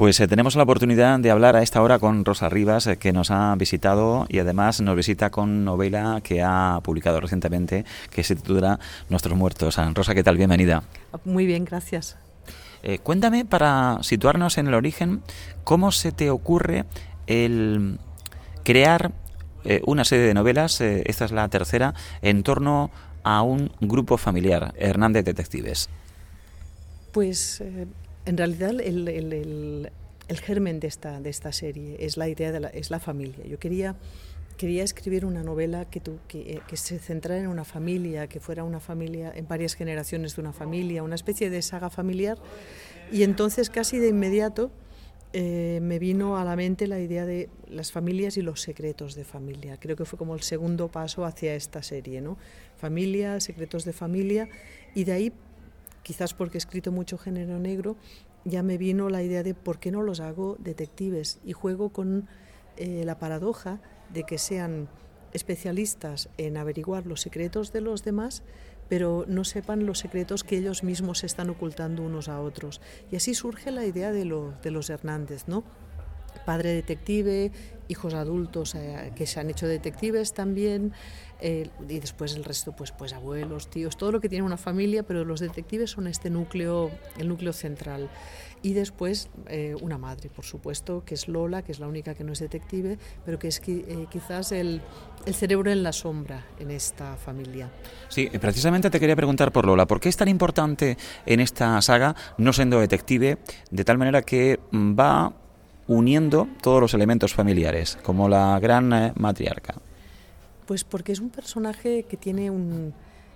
Pues eh, tenemos la oportunidad de hablar a esta hora con Rosa Rivas, eh, que nos ha visitado y además nos visita con novela que ha publicado recientemente, que se titula Nuestros Muertos. Ah, Rosa, ¿qué tal? Bienvenida. Muy bien, gracias. Eh, cuéntame, para situarnos en el origen, ¿cómo se te ocurre el crear una serie de novelas, esta es la tercera, en torno a un grupo familiar, Hernández Detectives? Pues en realidad, el, germen de esta, de esta serie es la idea de la, es la familia. Yo quería, quería escribir una novela que, que, que, se centrara en una familia, que fuera una familia, en varias generaciones de una familia, una especie de saga familiar. Y entonces, casi de inmediato, eh, me vino a la mente la idea de las familias y los secretos de familia. Creo que fue como el segundo paso hacia esta serie, ¿no? Familia, secretos de familia, y de ahí quizás porque he escrito mucho género negro, ya me vino la idea de por qué no los hago detectives y juego con eh, la paradoja de que sean especialistas en averiguar los secretos de los demás, pero no sepan los secretos que ellos mismos están ocultando unos a otros. Y así surge la idea de, de los Hernández, ¿no? Padre detective, hijos adultos eh, que se han hecho detectives también, y después el resto, pues, pues abuelos, tíos, todo lo que tiene una familia, pero los detectives son este núcleo, el núcleo central. Y después eh, una madre, por supuesto, que es Lola, que es la única que no es detective, pero que es eh, quizás el, el, cerebro en la sombra en esta familia. Sí, precisamente te quería preguntar por Lola, ¿por qué es tan importante en esta saga no siendo detective, de tal manera que va uniendo todos los elementos familiares, como la gran eh, matriarca? Pues porque es un personaje que tiene un...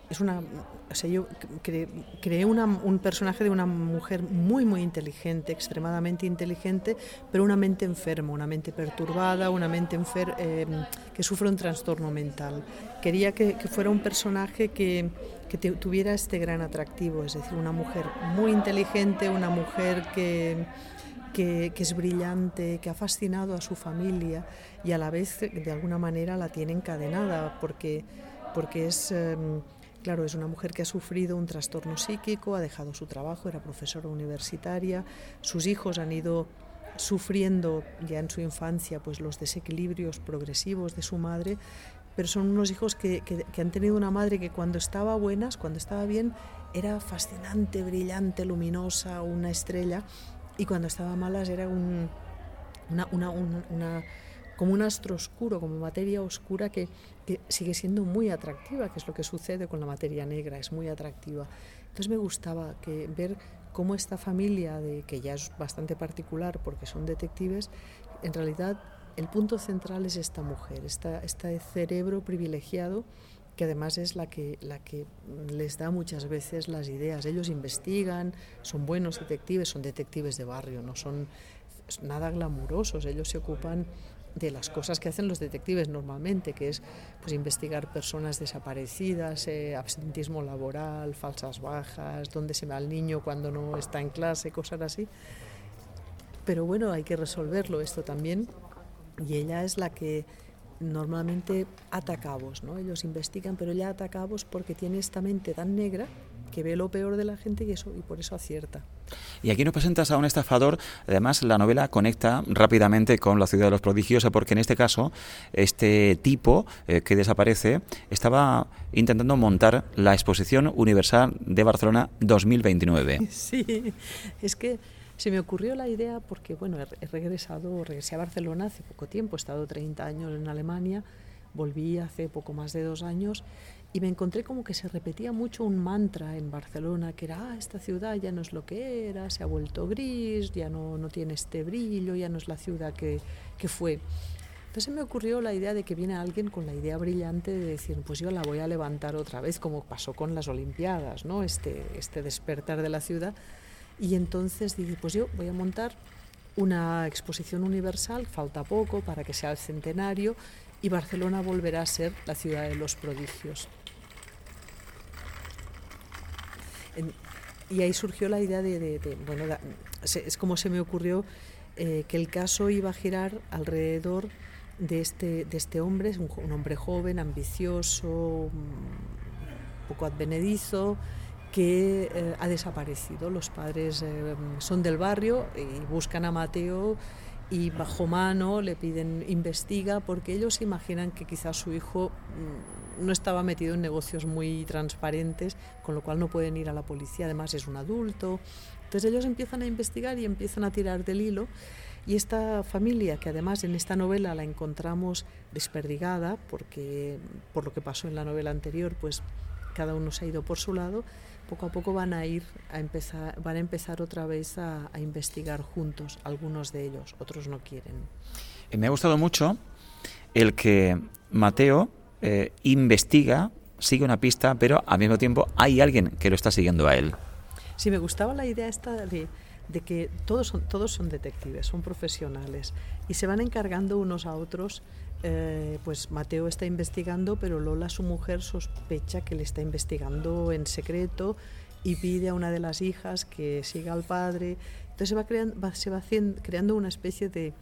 Es una, o sea, yo creé un personaje de una mujer muy, muy inteligente, extremadamente inteligente, pero una mente enferma, una mente perturbada, una mente enfer eh, que sufre un trastorno mental. Quería que, fuera un personaje que, que tuviera este gran atractivo, es decir, una mujer muy inteligente, una mujer que que, es brillante, que ha fascinado a su familia y a la vez de alguna manera la tiene encadenada porque, porque es... Em, claro, es una mujer que ha sufrido un trastorno psíquico, ha dejado su trabajo, era profesora universitaria, sus hijos han ido sufriendo ya en su infancia pues los desequilibrios progresivos de su madre, pero son unos hijos que, que, han tenido una madre que cuando estaba buenas, cuando estaba bien, era fascinante, brillante, luminosa, una estrella, y cuando estaba malas era un, como un astro oscuro, como materia oscura que, sigue siendo muy atractiva, que es lo que sucede con la materia negra, es muy atractiva. Entonces me gustaba ver cómo esta familia, que ya es bastante particular porque son detectives, en realidad el punto central es esta mujer, esta, este cerebro privilegiado que además es la que, la que les da muchas veces las ideas. Ellos investigan, son buenos detectives, son detectives de barrio, no son nada glamurosos, ellos se ocupan de las cosas que hacen los detectives normalmente, que es pues, investigar personas desaparecidas, eh, absentismo laboral, falsas bajas, dónde se va el niño cuando no está en clase, cosas así. Pero bueno, hay que resolverlo esto también. Y ella es la que normalmente ata cabos, ¿no? Ellos investigan, pero ella ata cabos porque tiene esta mente tan negra que ve lo peor de la gente y eso y por eso acierta. Y aquí nos presentas a un estafador, además la novela conecta rápidamente con la ciudad de los prodigios, porque en este caso este tipo eh, que desaparece estaba intentando montar la Exposición Universal de Barcelona 2029. Sí, es que se me ocurrió la idea porque, bueno, he regresado, regresé a Barcelona hace poco tiempo, he estado 30 años en Alemania, volví hace poco más de dos años y me encontré como que se repetía mucho un mantra en Barcelona, que era, ah, esta ciudad ya no es lo que era, se ha vuelto gris, ya no, no tiene este brillo, ya no es la ciudad que, que fue. Entonces me ocurrió la idea de que viene alguien con la idea brillante de decir, pues yo la voy a levantar otra vez, como pasó con las Olimpiadas, ¿no? este, este despertar de la ciudad y entonces dije, pues yo voy a montar una exposición universal, falta poco para que sea el centenario, y Barcelona volverá a ser la ciudad de los prodigios. y ahí surgió la idea de, bueno, es como se me ocurrió eh, que el caso iba a girar alrededor de este, de este hombre, un, un hombre joven, ambicioso, un poco advenedizo, que eh, ha desaparecido. Los padres eh, son del barrio y buscan a Mateo y bajo mano le piden investiga porque ellos imaginan que quizás su hijo mm, no estaba metido en negocios muy transparentes, con lo cual no pueden ir a la policía, además es un adulto. Entonces ellos empiezan a investigar y empiezan a tirar del hilo y esta familia, que además en esta novela la encontramos desperdigada, porque por lo que pasó en la novela anterior, pues cada uno se ha ido por su lado, poco a poco van a ir a empezar, van a empezar otra vez a, investigar juntos, algunos de ellos, otros no quieren. Eh, me ha gustado mucho el que Mateo eh, investiga, sigue una pista, pero al mismo tiempo hay alguien que lo está siguiendo a él. Sí, me gustaba la idea esta de, de que todos son, todos son detectives, son profesionales y se van encargando unos a otros eh, pues Mateo está investigando, pero Lola, su mujer, sospecha que le está investigando en secreto y pide a una de las hijas que siga al padre. Entonces se va creando, una especie de,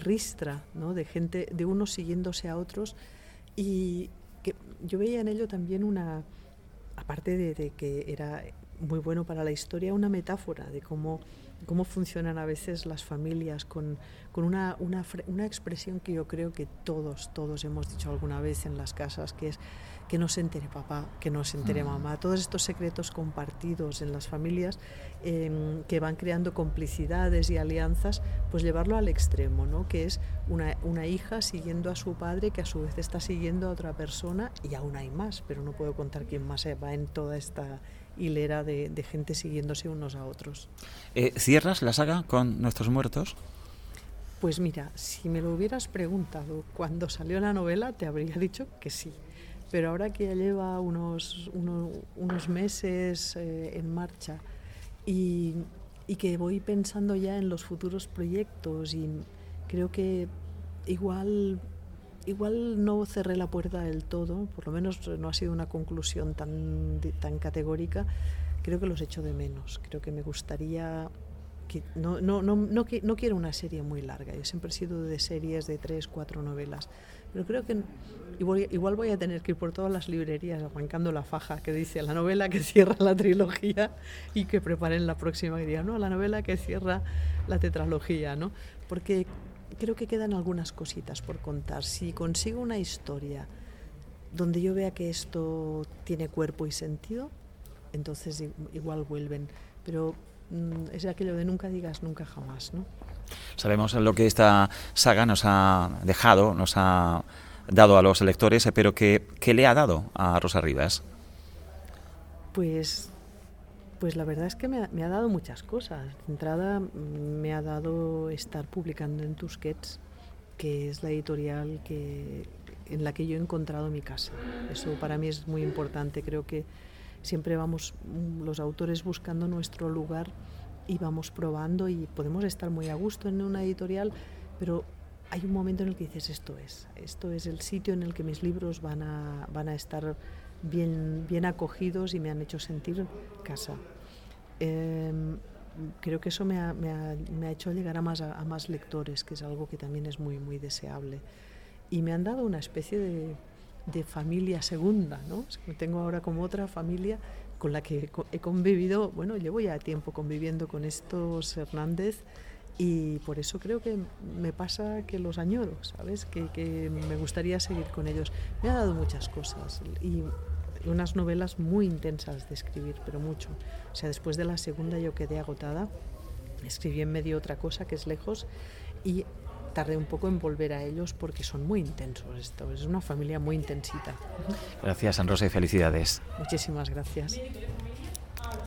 ristra, de gente, de unos siguiéndose a otros. Y que yo veía en ello también una, aparte de que era muy bueno para la historia, una metáfora de cómo cómo funcionan a veces las familias con, con una, una, una, expresión que yo creo que todos, todos hemos dicho alguna vez en las casas, que es que no se entere papá, que no se entere mm. mamá. Todos estos secretos compartidos en las familias em, que van creando complicidades y alianzas, pues llevarlo al extremo, ¿no? que es una, una hija siguiendo a su padre que a su vez está siguiendo a otra persona y aún hay más, pero no puedo contar quién más va en toda esta hilera de, de gente siguiéndose unos a otros. Eh, ¿Cierras la saga con nuestros muertos? Pues mira, si me lo hubieras preguntado cuando salió la novela, te habría dicho que sí. Pero ahora que ya lleva unos, unos meses eh, en marcha y, y que voy pensando ya en los futuros proyectos y creo que igual igual no cerré la puerta del todo, por lo menos no ha sido una conclusión tan, tan categórica, creo que los echo de menos. Creo que me gustaría... Que no, no, no, no, no quiero una serie muy larga, yo siempre he sido de series de tres, cuatro novelas, pero creo que igual, igual voy a tener que ir por todas las librerías arrancando la faja que dice la novela que cierra la trilogía y que preparen la próxima y no, la novela que cierra la tetralogía, ¿no? Porque creo que quedan algunas cositas por contar. Si consigo una historia donde yo vea que esto tiene cuerpo y sentido, entonces igual vuelven. Pero mm, es aquello de nunca digas nunca jamás, ¿no? Sabemos lo que esta saga nos ha dejado, nos ha dado a los lectores, pero ¿qué, qué le ha dado a Rosa Rivas? Pues pues la verdad es que me ha, dado muchas cosas. De entrada me ha dado estar publicando en Tusquets, que es la editorial que, en la que yo he encontrado mi casa. Eso para mí es muy importante. Creo que siempre vamos mm, los autores buscando nuestro lugar y vamos probando y podemos estar muy a gusto en una editorial, pero hay un momento en el que dices esto es, esto es el sitio en el que mis libros van a, van a estar bien, bien acogidos y me han hecho sentir casa. Em, creo que eso me ha, me, ha, hecho llegar a más, a, más lectores, que es algo que también es muy, muy deseable. Y me han dado una especie de, de familia segunda, ¿no? Tengo ahora como otra familia con la que he convivido, bueno, llevo ya tiempo conviviendo con estos Hernández y por eso creo que me pasa que los añoro, ¿sabes? Que, que me gustaría seguir con ellos. Me ha dado muchas cosas y unas novelas muy intensas de escribir, pero mucho. O sea, después de la segunda yo quedé agotada, escribí en medio otra cosa que es lejos y tardé un poco en volver a ellos porque son muy intensos esto, es una familia muy intensita. Gracias, San Rosa, y felicidades. Muchísimas gracias.